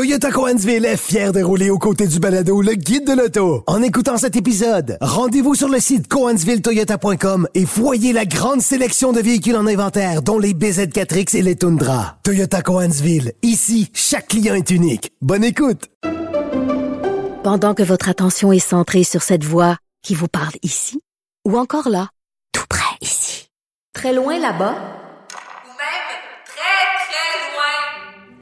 Toyota Coansville est fier de rouler aux côtés du balado Le Guide de l'auto. En écoutant cet épisode, rendez-vous sur le site coansvilletoyota.com et voyez la grande sélection de véhicules en inventaire, dont les BZ4X et les Tundra. Toyota Coansville, ici, chaque client est unique. Bonne écoute! Pendant que votre attention est centrée sur cette voix qui vous parle ici, ou encore là, tout près ici, très loin là-bas,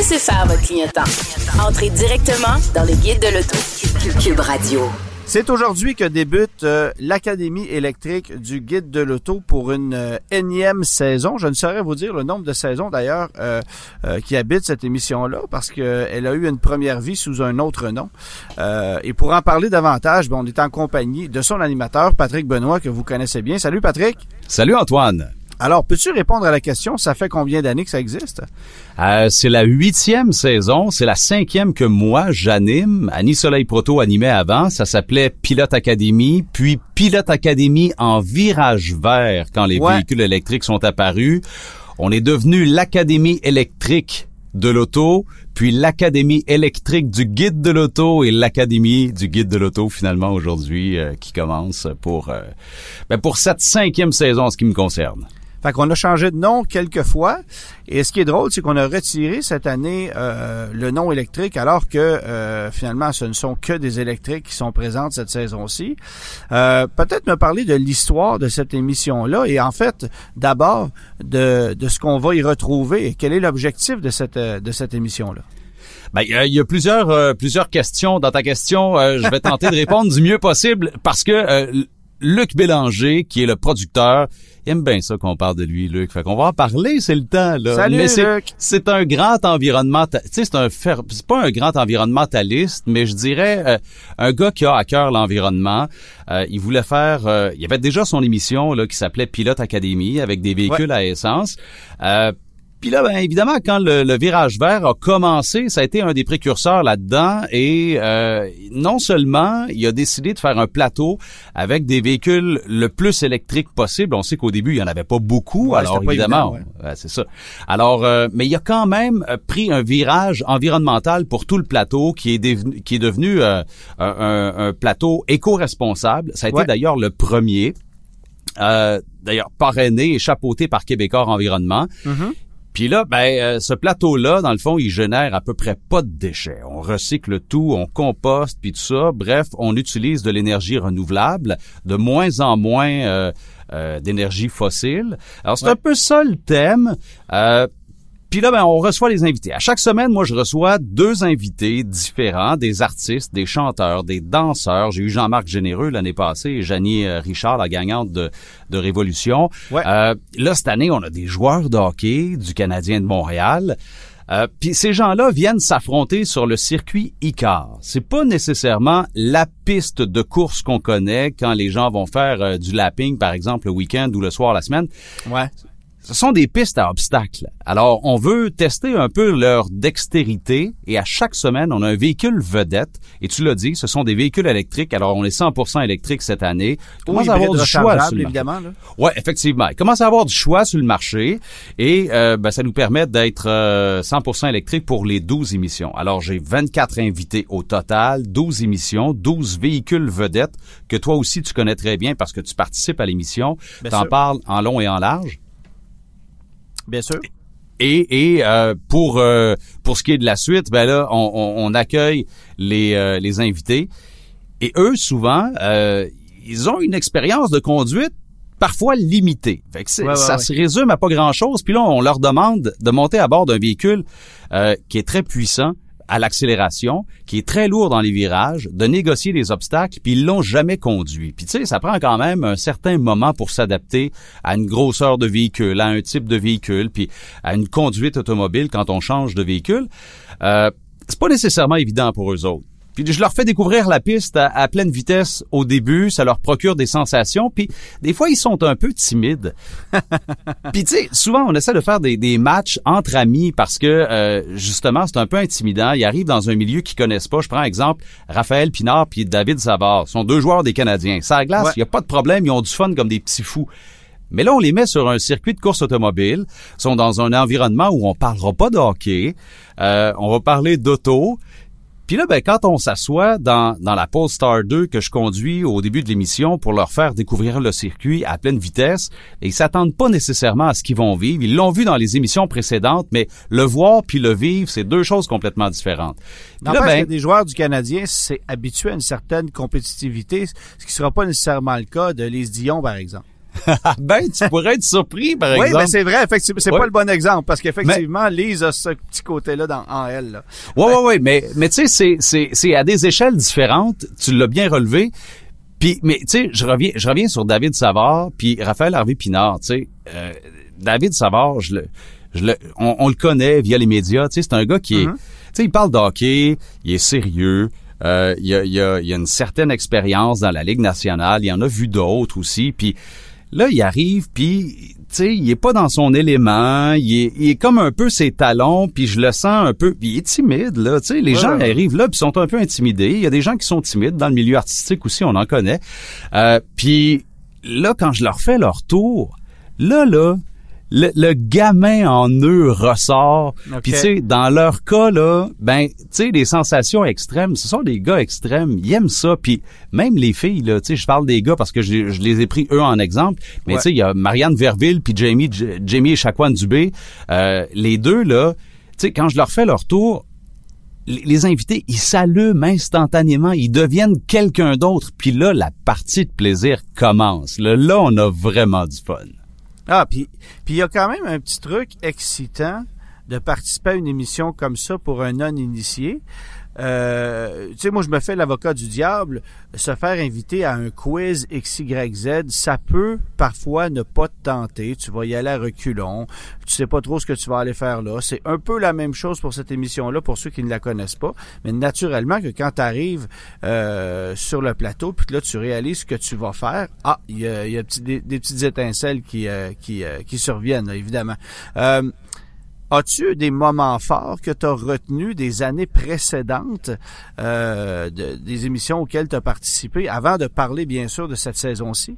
Laissez faire votre clientèle. Entrez directement dans le guide de l'auto. Cube Radio. C'est aujourd'hui que débute euh, l'Académie électrique du guide de l'auto pour une euh, énième saison. Je ne saurais vous dire le nombre de saisons d'ailleurs euh, qui habitent cette émission-là parce qu'elle a eu une première vie sous un autre nom. et pour en parler davantage, ben, on est en compagnie de son animateur, Patrick Benoît, que vous connaissez bien. Salut Patrick. Salut Antoine. Alors, peux-tu répondre à la question, ça fait combien d'années que ça existe? Euh, c'est la huitième saison, c'est la cinquième que moi j'anime. Annie Soleil Proto animait avant, ça s'appelait Pilote Academy, puis Pilote Academy en virage vert quand les véhicules électriques sont apparus. On est devenu l'Académie électrique de l'auto, puis l'Académie électrique du guide de l'auto et l'Académie du guide de l'auto finalement aujourd'hui euh, qui commence pour, euh, ben pour cette cinquième saison en ce qui me concerne. Fait qu'on a changé de nom quelques fois. Et ce qui est drôle, c'est qu'on a retiré cette année euh, le nom électrique, alors que euh, finalement, ce ne sont que des électriques qui sont présentes cette saison-ci. Euh, Peut-être me parler de l'histoire de cette émission-là et en fait, d'abord, de, de ce qu'on va y retrouver et quel est l'objectif de cette, de cette émission-là? Ben, il y, a plusieurs plusieurs questions dans ta question. je vais tenter de répondre du mieux possible parce que Luc Bélanger, qui est le producteur, il aime bien ça qu'on parle de lui, Luc. Fait qu'on va en parler, c'est le temps, là. Salut, mais Luc! C'est un grand environnementaliste. Tu sais, c'est un c'est pas un grand environnementaliste, mais je dirais euh, un gars qui a à cœur l'environnement. Euh, il voulait faire, euh, il avait déjà son émission là qui s'appelait Pilote Académie avec des véhicules à essence. Puis là, ben, évidemment, quand le, virage vert a commencé, ça a été un des précurseurs là-dedans. Et euh, non seulement il a décidé de faire un plateau avec des véhicules le plus électriques possible. On sait qu'au début, il y en avait pas beaucoup. alors évidemment, c'est ça. Alors, euh, mais il a quand même euh, pris un virage environnemental pour tout le plateau, qui est devenu, qui est devenu un, un, plateau éco-responsable. Ça a été d'ailleurs le premier. d'ailleurs parrainé et chapeauté par Québécois Environnement. Mm-hmm. Puis là, ben, euh, ce plateau-là, dans le fond, il génère à peu près pas de déchets. On recycle tout, on composte, puis tout ça. Bref, on utilise de l'énergie renouvelable, de moins en moins euh, euh, d'énergie fossile. Alors, c'est un peu ça le thème. Puis là, ben, on reçoit les invités. À chaque semaine, moi, je reçois deux invités différents, des artistes, des chanteurs, des danseurs. J'ai eu Jean-Marc Généreux l'année passée et Janie euh, Richard, la gagnante de, de Révolution. Euh, là, cette année, on a des joueurs de hockey du Canadien de Montréal. Euh, puis ces gens-là viennent s'affronter sur le circuit ICAR. C'est pas nécessairement la piste de course qu'on connaît quand les gens vont faire euh, du lapping, par exemple, le week-end ou le soir la semaine. Ouais ce sont des pistes à obstacles. Alors, on veut tester un peu leur dextérité et à chaque semaine, on a un véhicule vedette. Et tu l'as dit, ce sont des véhicules électriques. Alors, on est 100% électrique cette année. Il commence à avoir du choix sur le évidemment. Là. Ouais, effectivement. Il commence à avoir du choix sur le marché et euh, ben, ça nous permet d'être 100% euh, électrique pour les 12 émissions. Alors, j'ai 24 invités au total, 12 émissions, 12 véhicules vedettes que toi aussi tu connais très bien parce que tu participes à l'émission. T'en parles en long et en large? Bien sûr. Et, et euh, pour euh, pour ce qui est de la suite, ben là, on, on, accueille les, euh, les invités. Et eux, souvent, ils ont une expérience de conduite parfois limitée. Fait que ça se résume à pas grand-chose. Puis là, on leur demande de monter à bord d'un véhicule qui est très puissant, à l'accélération, qui est très lourd dans les virages, de négocier les obstacles, puis ils l'ont jamais conduit. Puis tu sais, ça prend quand même un certain moment pour s'adapter à une grosseur de véhicule, à un type de véhicule, puis à une conduite automobile quand on change de véhicule. Euh, c'est pas nécessairement évident pour eux autres. Puis je leur fais découvrir la piste à, pleine vitesse au début, ça leur procure des sensations, puis des fois ils sont un peu timides. puis tu sais, souvent on essaie de faire des, des matchs entre amis parce que euh, justement c'est un peu intimidant. Ils arrivent dans un milieu qu'ils connaissent pas. Je prends exemple Raphaël Pinard puis David Savard, sont deux joueurs des Canadiens. Ça glace, il y a pas de problème, ils ont du fun comme des petits fous. Mais là, on les met sur un circuit de course automobile, sont dans un environnement où on parlera pas de hockey, euh, on va parler d'auto, puis là, ben, quand on s'assoit dans, dans la Polestar 2 que je conduis au début de l'émission pour leur faire découvrir le circuit à pleine vitesse, et ils s'attendent pas nécessairement à ce qu'ils vont vivre. Ils l'ont vu dans les émissions précédentes, mais le voir puis le vivre, c'est deux choses complètement différentes. Puis là, ben, des joueurs du Canadien, c'est habitué à une certaine compétitivité, ce qui sera pas nécessairement le cas de Les Dion, par exemple. ben, tu pourrais être surpris, par exemple. Oui, ben c'est vrai. Effectivement, c'est pas le bon exemple parce qu'effectivement, Lise a ce petit côté-là dans en elle. Oui, oui, oui. Mais, mais tu sais, c'est, c'est, c'est à des échelles différentes. Tu l'as bien relevé. Puis, mais tu sais, je reviens, je reviens sur David Savard puis Raphaël Harvey Pinard. Tu sais, euh, David Savard, je le, je le, on, le connaît via les médias. Tu sais, c'est un gars qui est, mm-hmm. tu sais, il parle d'hockey, il est sérieux. Euh, il, a, il, a, il a une certaine expérience dans la Ligue nationale. Il en a vu d'autres aussi. Puis Là, il arrive, puis tu sais, il est pas dans son élément, il est, il est, comme un peu ses talons, puis je le sens un peu, puis il est timide là, tu sais, les gens arrivent là puis sont un peu intimidés. Il y a des gens qui sont timides dans le milieu artistique aussi, on en connaît. Euh, puis là, quand je leur fais leur tour, là là, le, gamin en eux ressort. Puis tu sais, dans leur cas là, ben tu sais, des sensations extrêmes, ce sont des gars extrêmes, ils aiment ça. Puis même les filles là, tu sais, je parle des gars parce que je, les ai pris eux en exemple. Mais tu sais, il y a Marianne Verville puis Jamie Jamie et Chacoan Dubé, euh, les deux là. Tu sais, quand je leur fais leur tour, les invités, ils s'allument instantanément, ils deviennent quelqu'un d'autre. Puis là, la partie de plaisir commence. Là, là, on a vraiment du fun. Ah, puis il y a quand même un petit truc excitant de participer à une émission comme ça pour un non-initié. Euh, tu sais, moi, je me fais l'avocat du diable. Se faire inviter à un quiz XYZ, ça peut parfois ne pas te tenter. Tu vas y aller à reculons. Tu sais pas trop ce que tu vas aller faire là. C'est un peu la même chose pour cette émission-là, pour ceux qui ne la connaissent pas. Mais naturellement que quand tu arrives euh, sur le plateau, puis là, tu réalises ce que tu vas faire, ah, il y a, des, petites étincelles qui, euh, qui, qui surviennent, évidemment. As-tu des moments forts que tu as retenus des années précédentes, euh, des émissions auxquelles tu as participé, avant de parler bien sûr de cette saison-ci?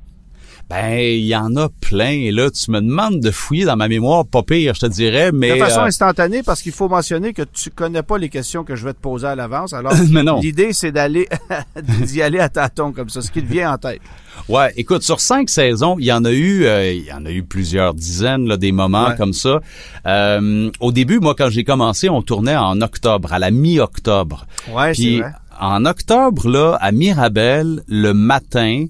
Ben, il y en a plein. Et là, tu me demandes de fouiller dans ma mémoire, pas pire, je te dirais, mais... De façon euh, instantanée, parce qu'il faut mentionner que tu connais pas les questions que je vais te poser à l'avance. Alors, l'idée, c'est d'aller d'y aller à tâtons comme ça, ce qui te vient en tête. Ouais, écoute, sur cinq saisons, il y en a eu, euh, il y en a eu plusieurs dizaines, là, des moments comme ça. Euh, au début, moi, quand j'ai commencé, on tournait en octobre, à la mi-octobre. Ouais, c'est vrai. En octobre, là, à Mirabel, le matin,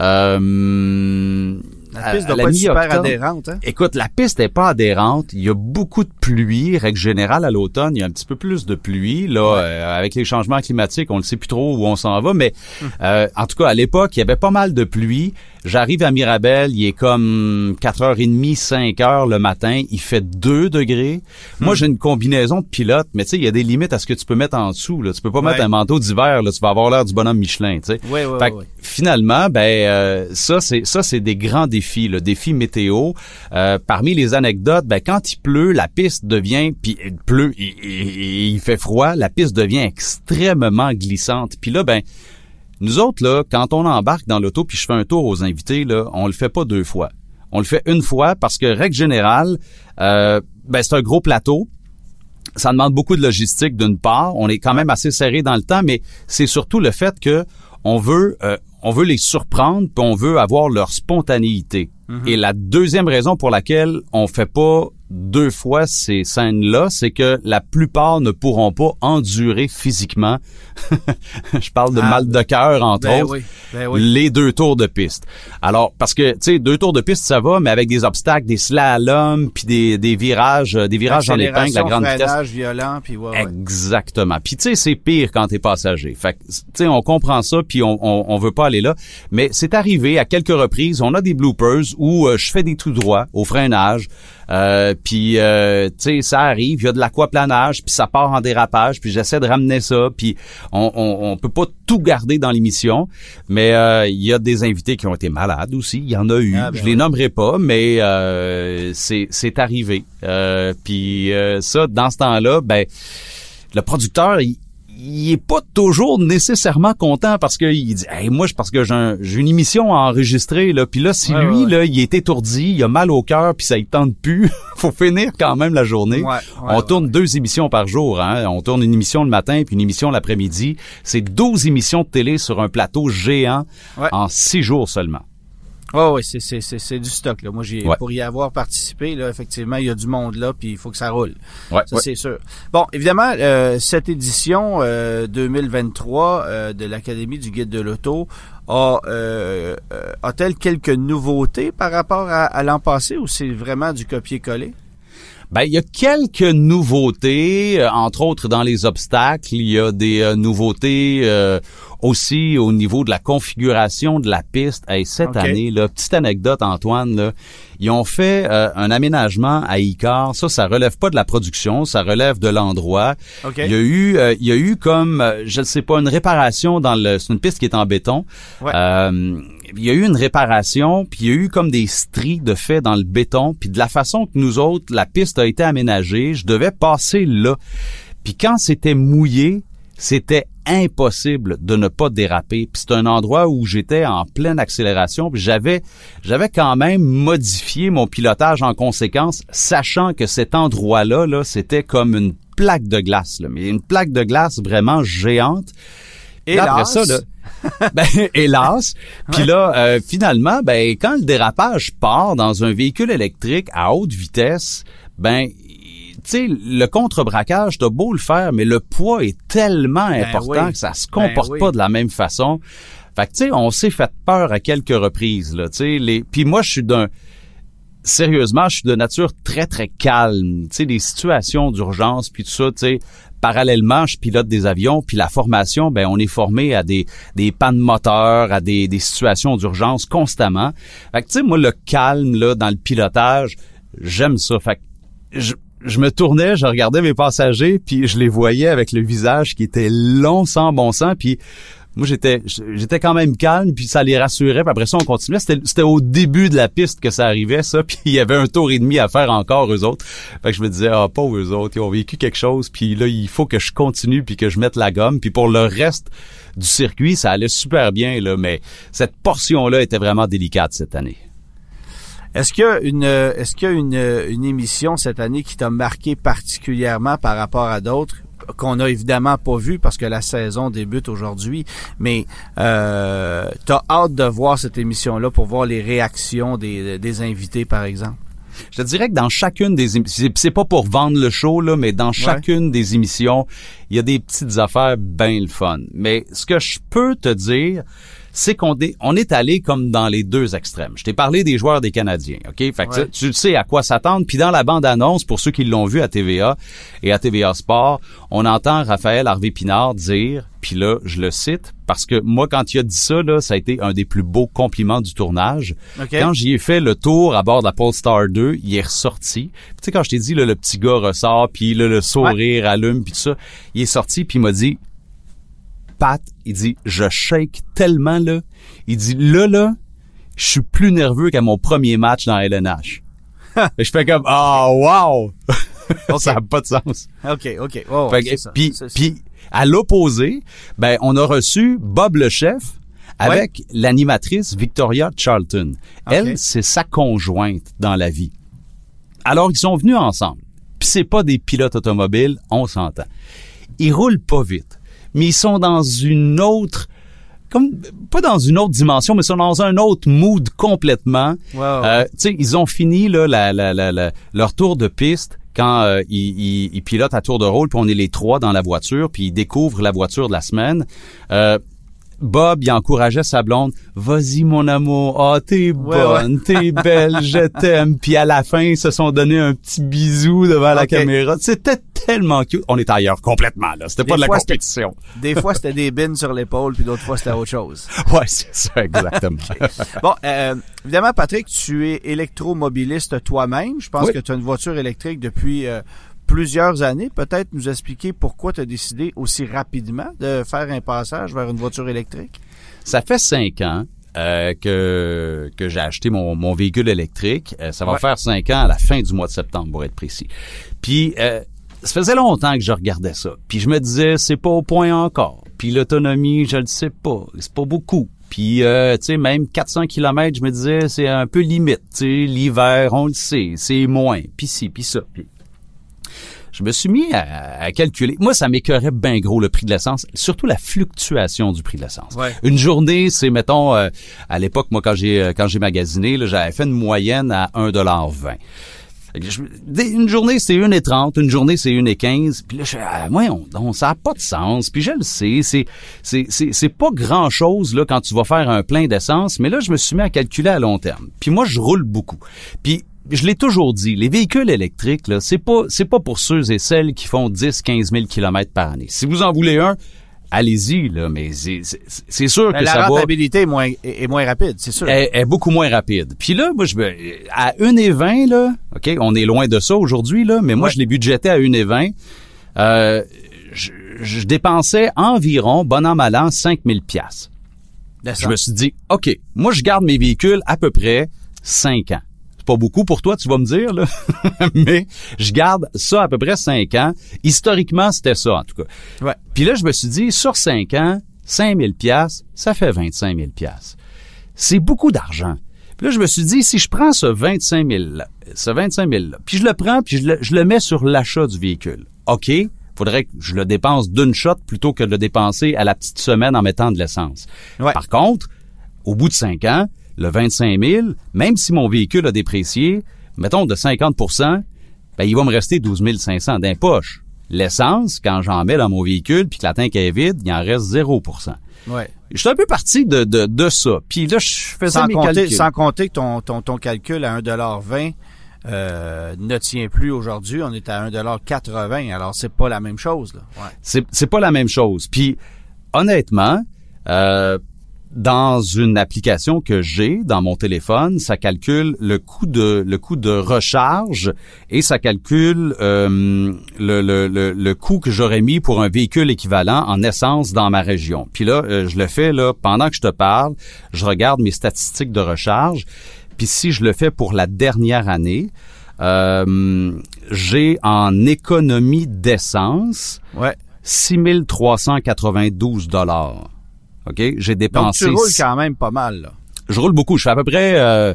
euh, la piste doit pas être super adhérente. Hein? Écoute, la piste est pas adhérente. Il y a beaucoup de pluie. Règle générale, à l'automne, il y a un petit peu plus de pluie. Là, euh, avec les changements climatiques, on ne sait plus trop où on s'en va. Mais hum. euh, en tout cas, à l'époque, il y avait pas mal de pluie. J'arrive à Mirabel, il est comme 4h30, 5h le matin, il fait 2 degrés. Moi, hmm. j'ai une combinaison de pilote, mais tu sais, il y a des limites à ce que tu peux mettre en dessous. Là. Tu peux pas mettre un manteau d'hiver, là, tu vas avoir l'air du bonhomme Michelin, tu sais. Oui, oui, Finalement, ben euh, ça, c'est ça, c'est des grands défis, le défi météo. Euh, parmi les anecdotes, ben quand il pleut, la piste devient, puis il pleut, il, il fait froid, la piste devient extrêmement glissante. Puis là, ben nous autres, là, quand on embarque dans l'auto puis je fais un tour aux invités, là, on le fait pas deux fois. On le fait une fois parce que, règle générale, euh, ben, c'est un gros plateau. Ça demande beaucoup de logistique d'une part. On est quand même assez serré dans le temps, mais c'est surtout le fait que on veut, euh, on veut les surprendre puis on veut avoir leur spontanéité. Mm-hmm. Et la deuxième raison pour laquelle on fait pas deux fois ces scènes-là, c'est que la plupart ne pourront pas endurer physiquement, je parle de ah, mal de cœur entre ben autres, ben les deux tours de piste. Alors, parce que, tu sais, deux tours de piste, ça va, mais avec des obstacles, des slaloms, puis des, des virages, euh, des virages en épingle la grande vitesse. violent, puis ouais, Exactement. Puis tu sais, c'est pire quand t'es passager. Fait tu sais, on comprend ça, puis on, on, veut pas aller aller là. Mais c'est arrivé à quelques reprises. On a des bloopers où euh, je fais des tout droits au freinage. Euh, puis, euh, tu sais, ça arrive, il y a de l'aquaplanage, puis ça part en dérapage, puis j'essaie de ramener ça, puis on, on, on peut pas tout garder dans l'émission, mais euh, il y a des invités qui ont été malades aussi, il y en a eu, Ah, ben je les nommerai pas, mais c'est arrivé. Puis ça, dans ce temps-là, ben le producteur, il, il est pas toujours nécessairement content parce qu'il dit hey, moi parce que j'ai un- j'ai une émission à enregistrer là. Puis là si Ouais, lui ouais, là il est étourdi il a mal au cœur puis ça il tente plus faut finir quand même la journée. Ouais, on tourne deux émissions par jour hein. On tourne une émission le matin puis une émission l'après-midi. C'est 12 émissions de télé sur un plateau géant Ouais. en six jours seulement Oh, oui, c'est, c'est, c'est, c'est du stock. Là. Moi, j'ai, Ouais. pour y avoir participé, là, effectivement, il y a du monde là, puis il faut que ça roule. ouais, Ça, c'est sûr. Bon, évidemment, euh, cette édition euh, 2023 euh, de l'Académie du guide de l'auto a, euh, euh, a-t-elle quelques nouveautés par rapport à, à l'an passé ou c'est vraiment du copier-coller? Ben, il y a quelques nouveautés, euh, entre autres dans les obstacles. Il y a des euh, nouveautés euh, aussi au niveau de la configuration de la piste. Hey, cette année, là, petite anecdote, Antoine, là, ils ont fait euh, un aménagement à Icar. Ça, ça relève pas de la production, ça relève de l'endroit. OK. Il y a eu, euh, il y a eu comme, euh, je ne sais pas, une réparation dans le, c'est une piste qui est en béton. Ouais. Il y a eu une réparation, puis il y a eu comme des stries de fait dans le béton, puis de la façon que nous autres, la piste a été aménagée, je devais passer là. Puis quand c'était mouillé, c'était impossible de ne pas déraper. Puis c'est un endroit où j'étais en pleine accélération, puis j'avais j'avais quand même modifié mon pilotage en conséquence, sachant que cet endroit-là là, c'était comme une plaque de glace mais une plaque de glace vraiment géante. Et là, après Hélas. ça, là, ben, hélas. Puis là, euh, finalement, ben, quand le dérapage part dans un véhicule électrique à haute vitesse, ben, tu sais, le contre-braquage, t'as beau le faire, mais le poids est tellement important Ben oui. que ça se Ben comporte oui. pas de la même façon. Fait que, tu sais, on s'est fait peur à quelques reprises, là, tu sais. Les... Puis moi, je suis d'un... Sérieusement, je suis de nature très, très calme. Tu sais, des situations d'urgence, puis tout ça, tu sais, parallèlement, je pilote des avions, puis la formation, ben, on est formé à des, des pannes moteurs, à des, des situations d'urgence constamment. Fait que, tu sais, moi, le calme, là, dans le pilotage, j'aime ça. Fait que je, je me tournais, je regardais mes passagers, puis je les voyais avec le visage qui était long sans bon sens, puis moi j'étais j'étais quand même calme, puis ça les rassurait, puis après ça on continuait. C'était au début de la piste que ça arrivait, ça, puis il y avait un tour et demi à faire encore eux autres. Fait que je me disais ah pas eux autres, ils ont vécu quelque chose, puis là il faut que je continue puis que je mette la gomme, puis pour le reste du circuit ça allait super bien là, mais cette portion là était vraiment délicate cette année. Est-ce qu'il y a une euh, est-ce qu'il y a une, euh, une émission cette année qui t'a marqué particulièrement par rapport à d'autres? Qu'on a évidemment pas vu parce que la saison débute aujourd'hui, mais euh, t'as hâte de voir cette émission-là pour voir les réactions des, des invités, par exemple? Je te dirais que dans chacune des émissions, c'est- c'est pas pour vendre le show, là, mais dans chacune des émissions, il y a des petites affaires bien le fun. Mais ce que je peux te dire, c'est qu'on est, on est allé comme dans les deux extrêmes. Je t'ai parlé des joueurs des Canadiens, OK? Fait que Ouais. tu, sais à quoi s'attendre. Puis dans la bande-annonce, pour ceux qui l'ont vu à TVA et à TVA Sport, on entend Raphaël Harvey Pinard dire, puis là, je le cite, parce que moi, quand il a dit ça, là, ça a été un des plus beaux compliments du tournage. OK. Quand j'y ai fait le tour à bord de la Polestar 2, il est ressorti. Puis Tu sais, quand je t'ai dit, là, le petit gars ressort, puis là, le sourire allume, puis tout ça, il est sorti, puis il m'a dit, Pat, il dit, je shake tellement, là. Il dit, là, là, je suis plus nerveux qu'à mon premier match dans LNH. Je fais comme, ah, wow! ça n'a pas de sens. OK, OK. Oh, puis, à l'opposé, ben, on a reçu Bob le chef avec l'animatrice Victoria Charlton. Elle, c'est sa conjointe dans la vie. Alors, ils sont venus ensemble. Puis c'est pas des pilotes automobiles, on s'entend. Ils roulent pas vite, mais ils sont dans une autre comme pas dans une autre dimension, mais ils sont dans un autre mood complètement. Ouais. Euh, tu sais, ils ont fini là, la, la, la, la- leur tour de piste quand euh, ils, ils- ils pilotent à tour de rôle, puis on est les trois dans la voiture, puis ils découvrent la voiture de la semaine. Euh, Bob, il encourageait sa blonde. Vas-y, mon amour. Ah, t'es bonne, t'es belle, je t'aime. Puis à la fin, ils se sont donné un petit bisou devant la caméra. C'était tellement cute. On est ailleurs complètement, là. C'était pas de la compétition. Des fois, c'était des bins sur l'épaule, puis d'autres fois, c'était autre chose. Ouais, c'est ça, exactement. Bon, euh, évidemment, Patrick, tu es électromobiliste toi-même. Je pense Oui. que tu as une voiture électrique depuis euh, plusieurs années. Peut-être nous expliquer pourquoi tu as décidé aussi rapidement de faire un passage vers une voiture électrique? Ça fait cinq ans euh, que, que j'ai acheté mon, mon véhicule électrique. Euh, ça va Ouais. faire cinq ans à la fin du mois de septembre, pour être précis. Puis, euh, ça faisait longtemps que je regardais ça. Puis je me disais, c'est pas au point encore. Puis l'autonomie, je le sais pas. C'est pas beaucoup. Puis, euh, tu sais, même 400 km, je me disais, c'est un peu limite. Tu sais, l'hiver, on le sait, c'est moins. Puis ci, puis ça. Puis je me suis mis à, à calculer. Moi, ça m'écœurait bien gros le prix de l'essence, surtout la fluctuation du prix de l'essence. Ouais. Une journée, c'est mettons euh, à l'époque moi quand j'ai euh, quand j'ai magasiné, j'avais fait une moyenne à 1,20 Fait que je- des- Une journée, c'est 1,30, une journée, c'est 1,15. Puis là, je ah, voyons donc, ça n'a pas de sens. Puis je le sais, c'est, c'est, c'est, c'est pas grand-chose là quand tu vas faire un plein d'essence. Mais là, je me suis mis à calculer à long terme. Puis moi, je roule beaucoup. Puis je l'ai toujours dit, les véhicules électriques, là, c'est pas, c'est pas pour ceux et celles qui font 10, 15 000 kilomètres par année. Si vous en voulez un, allez-y, là, mais c'est, sûr Mais que la ça va rentabilité est moins, est, moins rapide, c'est sûr. est, est beaucoup moins rapide. Puis là, moi, je à 1,20 là, ok, on est loin de ça aujourd'hui là, mais moi, je l'ai budgété à 1,20. Euh, je, je dépensais environ, bon an mal an, 5000 pièces. Je me suis dit, ok, moi, je garde mes véhicules à peu près 5 ans. Pas beaucoup pour toi, tu vas me dire là, mais je garde ça à peu près 5 ans. Historiquement, c'était ça en tout cas. Ouais. Puis là, je me suis dit, sur 5 ans, 5000 pièces, ça fait 25 000 pièces. C'est beaucoup d'argent. Puis là, je me suis dit, si je prends ce 25 000, là, ce 25 000 là, puis je le prends, puis je le, je le mets sur l'achat du véhicule. OK, faudrait que je le dépense d'une shot plutôt que de le dépenser à la petite semaine en mettant de l'essence. Ouais. Par contre, au bout de 5 ans, le 25 000, même si mon véhicule a déprécié, mettons de 50% ben, il va me rester 12 500 d'un poche. L'essence, quand j'en mets dans mon véhicule puis que la tank est vide, il en reste 0% Ouais. Je suis un peu parti de, de, de ça. Puis là, je faisais Sans mes compter, calculs. sans compter que ton, ton, ton calcul à 1,20 euh, ne tient plus aujourd'hui. On est à 1,80 Alors, c'est pas la même chose. Là. Ouais. C'est, c'est pas la même chose. Puis honnêtement, euh, dans une application que j'ai dans mon téléphone, ça calcule le coût de le coût de recharge et ça calcule euh, le, le, le, le coût que j'aurais mis pour un véhicule équivalent en essence dans ma région. Puis là, euh, je le fais là pendant que je te parle, je regarde mes statistiques de recharge. Puis si je le fais pour la dernière année, euh, j'ai en économie d'essence Ouais. 6392 dollars. OK, j'ai Donc, dépensé tu roules quand même pas mal. Là. je roule beaucoup, je fais à peu près euh,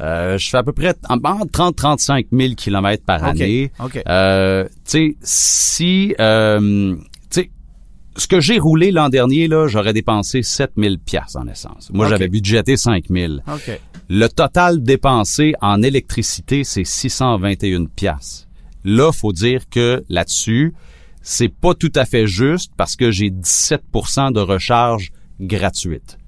euh, je fais à peu près en- entre 30 35 000 kilomètres par année. OK. Euh, tu sais si euh, tu sais ce que j'ai roulé l'an dernier là, j'aurais dépensé 7000 pièces en essence. Moi j'avais budgété 5000. OK. Le total dépensé en électricité, c'est 621 pièces. Là, faut dire que là-dessus, c'est pas tout à fait juste parce que j'ai 17% de recharge gratuite.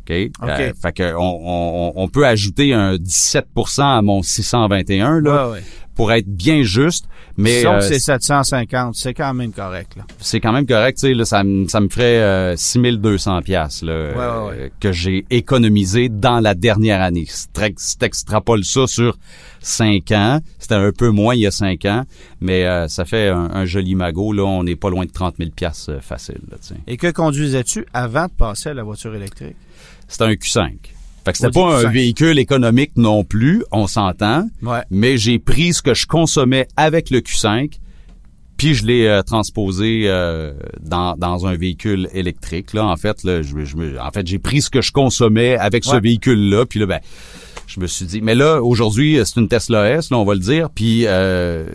OK? Euh, fait que on, on, on peut ajouter un 17% à mon 621 là Ouais, ouais. pour être bien juste, mais Disons euh, que c'est 750. C'est quand même correct. Là. c'est quand même correct, tu sais, là, ça, me- ça me ferait euh, 6200 pièces là, ouais, euh, ouais. que j'ai économisé dans la dernière année. Si si t'extrapoles ça sur 5 ans, c'était un peu moins il y a 5 ans, mais euh, ça fait un, un joli magot, là, on n'est pas loin de 30 000 pièces facile, là. Et que conduisais-tu avant de passer à la voiture électrique? C'était un Q5. Fait que c'était pas un Q5. véhicule économique non plus, on s'entend, Ouais. mais j'ai pris ce que je consommais avec le Q5, puis je l'ai euh, transposé euh, dans, dans un véhicule électrique. Là, en fait, là, je, je me- en fait, j'ai pris ce que je consommais avec ce véhicule-là, puis là, ben, je me suis dit, mais là, aujourd'hui, c'est une Tesla S, là, on va le dire, puis euh,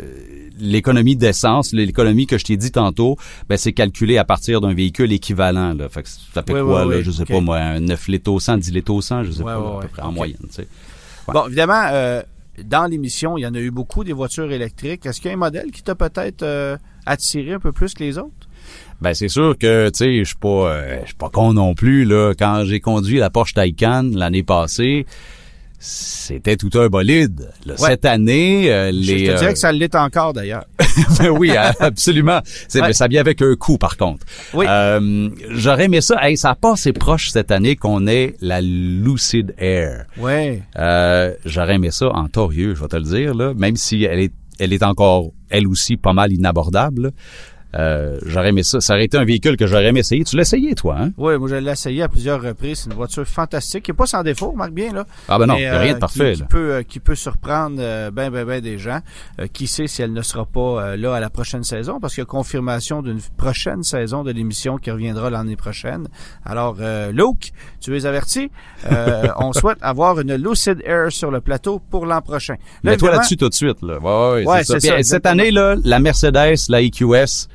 l'économie d'essence, l'économie que je t'ai dit tantôt, ben, c'est calculé à partir d'un véhicule équivalent. Là. Fait que ça fait Oui, quoi, oui, là, oui. je sais pas moi, un 9 litres au 100, 10 litres au 100, je sais pas, à peu près, en moyenne, tu sais. Ouais. Bon, évidemment, euh, dans l'émission, il y en a eu beaucoup des voitures électriques. Est-ce qu'il y a un modèle qui t'a peut-être euh, attirer un peu plus que les autres? Ben c'est sûr que tu sais, je suis pas euh, je suis pas con non plus là quand j'ai conduit la Porsche Taycan l'année passée, c'était tout un bolide. Là, Ouais. Cette année, euh, Je les te dirais euh, que ça l'est encore d'ailleurs. Ben oui, absolument. C'est Ouais. mais ça vient avec un coût par contre. Oui. Euh, j'aurais aimé ça. Hey, ça pas assez proche cette année qu'on ait la Lucid Air. Ouais. Euh, j'aurais aimé ça en torieux, je vais te le dire là, même si elle est elle est encore elle aussi pas mal inabordable. là. Euh, j'aurais aimé ça. Ça aurait été un véhicule que j'aurais aimé essayer. Tu l'as essayé, toi, hein? Oui, moi je l'ai essayé à plusieurs reprises. C'est une voiture fantastique, qui est pas sans défaut, remarque bien là. Ah ben non, Mais, y a rien de euh, parfait. Qui, là. qui peut, euh, qui peut surprendre euh, ben ben ben des gens. Euh, qui sait si elle ne sera pas euh, là à la prochaine saison, parce qu'il y a confirmation d'une prochaine saison de l'émission qui reviendra l'année prochaine. Alors, euh, Luke, tu es averti. Euh, on souhaite avoir une Lucid Air sur le plateau pour l'an prochain. Là, Mets-toi là-dessus tout de suite. Là. Ouais, ouais, Ouais, c'est ça. Puis, euh, cette année, là, la Mercedes, la EQS,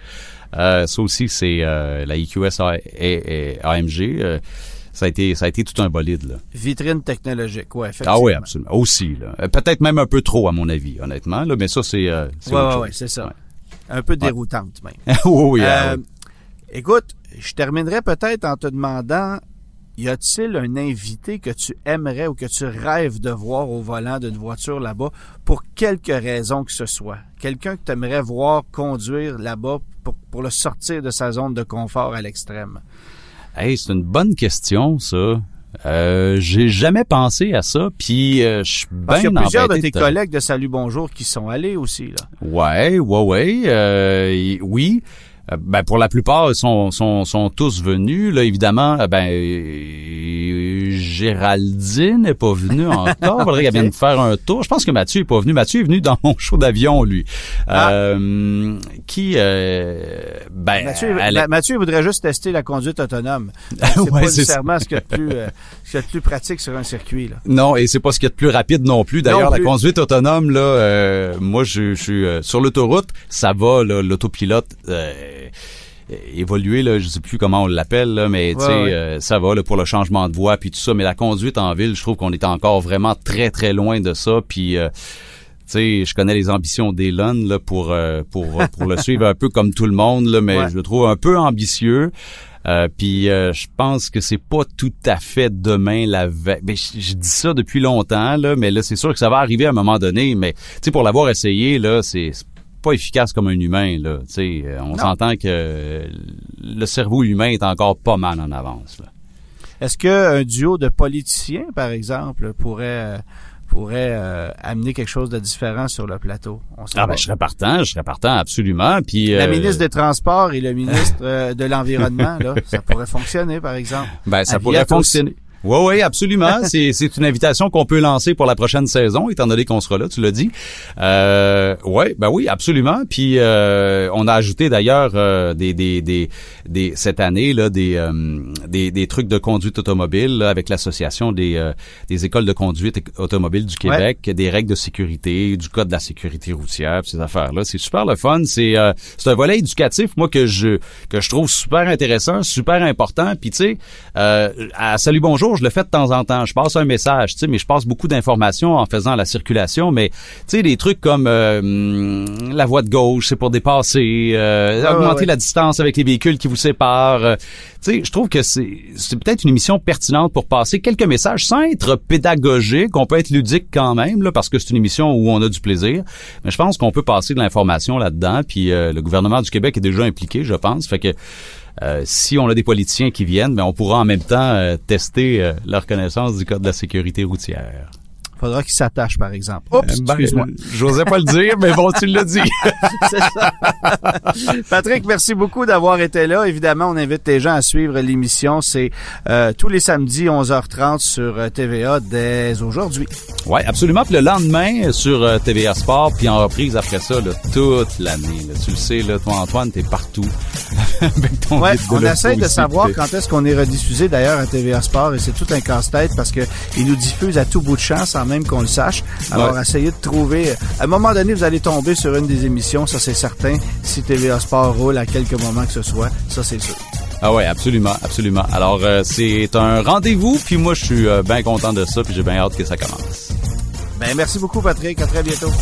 euh, ça aussi, c'est euh, la EQS AMG. euh, ça a été, ça a été tout un bolide. Là. Vitrine technologique, ouais, effectivement. Ah oui, absolument. Aussi. Peut-être même un peu trop, à mon avis, honnêtement. Là, mais ça, c'est. Chose. ouais, c'est ça. Ouais. Un peu déroutante même. oui, oui. ah, oui. Écoute, je terminerai peut-être en te demandant, y a-t-il un invité que tu aimerais ou que tu rêves de voir au volant d'une voiture là-bas pour quelque raison que ce soit? Quelqu'un que tu aimerais voir conduire là-bas pour, pour le sortir de sa zone de confort à l'extrême? Hey, c'est une bonne question, ça. Euh, j'ai jamais pensé à ça, puis euh, je suis bien y a plusieurs de tes te- collègues de Salut Bonjour qui sont allés aussi, là. Ouais, ouais, ouais. euh, y- oui. Euh, Ben pour la plupart ils sont sont sont tous venus. Là évidemment euh, ben Géraldine n'est pas venue encore. Faudrait qu'elle vienne faire un tour. Je pense que Mathieu est pas venu. Mathieu est venu dans mon show d'avion lui. Ah. Euh, qui euh, ben Mathieu, elle- Mathieu voudrait juste tester la conduite autonome. C'est Ouais, pas nécessairement ce qu'il y a de plus, euh, ce y a de plus pratique sur un circuit, là. Non, et c'est pas ce qu'il y a de plus rapide non plus. D'ailleurs, la conduite autonome, là, euh, moi, je, je suis sur l'autoroute, ça va, là, l'autopilote euh, évoluer, là, je sais plus comment on l'appelle, là, mais Ouais, ouais. euh, ça va là, pour le changement de voie, puis tout ça. Mais la conduite en ville, je trouve qu'on est encore vraiment très, très loin de ça. Puis euh, tu sais, je connais les ambitions d'Elon là pour euh, pour pour le suivre un peu comme tout le monde là, mais Ouais. je le trouve un peu ambitieux. Euh, puis euh, je pense que c'est pas tout à fait demain la veille. Ben, je, je dis ça depuis longtemps là, mais là c'est sûr que ça va arriver à un moment donné. Mais tu sais pour l'avoir essayé là, c'est c'est pas efficace comme un humain là. Euh, on s'entend que le cerveau humain est encore pas mal en avance. Est-ce qu'un duo de politiciens, par exemple, pourrait, euh, pourrait euh, amener quelque chose de différent sur le plateau? On Ah ben je serais partant, je serais partant absolument. Puis La ministre des Transports et le ministre euh, de l'Environnement, là, ça pourrait fonctionner, par exemple. Ben, ça pourrait fonctionner. Oui, oui, absolument. c'est, c'est une invitation qu'on peut lancer pour la prochaine saison, étant donné qu'on sera là, tu l'as dit. Euh, ouais, ben oui, absolument. Puis euh, on a ajouté d'ailleurs euh, des, des, des, des cette année là des, euh, des, des trucs de conduite automobile là, avec l'association des, euh, des écoles de conduite automobile du Québec, des règles de sécurité, du code de la sécurité routière, ces affaires-là. C'est super le fun. C'est euh, c'est un volet éducatif, moi que je que je trouve super intéressant, super important. Puis tu sais, euh, à Salut Bonjour, je le fais de temps en temps. Je passe un message, tu sais, mais je passe beaucoup d'informations en faisant la circulation. Mais tu sais, des trucs comme euh, hum, la voie de gauche, c'est pour dépasser, euh, Ouais, augmenter ouais, la distance avec les véhicules qui vous séparent. Euh, tu sais, je trouve que c'est c'est peut-être une émission pertinente pour passer quelques messages sans être pédagogique. On peut être ludique quand même, là, parce que c'est une émission où on a du plaisir. Mais je pense qu'on peut passer de l'information là-dedans. Puis euh, le gouvernement du Québec est déjà impliqué, je pense. Fait que euh, si on a des politiciens qui viennent, ben on pourra en même temps euh, tester leur connaissance du code de la sécurité routière. Faudra qu'il s'attache, par exemple. Oups, Ben, excuse-moi. euh, J'osais pas le dire, mais bon, tu l'as dit. C'est ça. Patrick, merci beaucoup d'avoir été là. Évidemment, on invite les gens à suivre l'émission. C'est euh, tous les samedis 11h30 sur euh, TVA dès aujourd'hui. Oui, absolument. Puis le lendemain, sur euh, TVA Sport, puis en reprise après ça, là, toute l'année. là. Tu le sais, là, toi, Antoine, t'es partout. Avec ton Ouais, guide de on essaie de savoir quand est-ce qu'on est rediffusé d'ailleurs à TVA Sport et c'est tout un casse-tête parce que il nous diffuse à tout bout de champ sans même qu'on le sache. Alors Ouais. essayez de trouver. À un moment donné, vous allez tomber sur une des émissions, ça c'est certain. Si TVA Sport roule à quelques moments que ce soit, ça c'est sûr. Ah ouais, absolument, absolument. Alors, euh, c'est un rendez-vous, puis moi, je suis euh, bien content de ça, puis j'ai bien hâte que ça commence. Ben merci beaucoup Patrick, à très bientôt.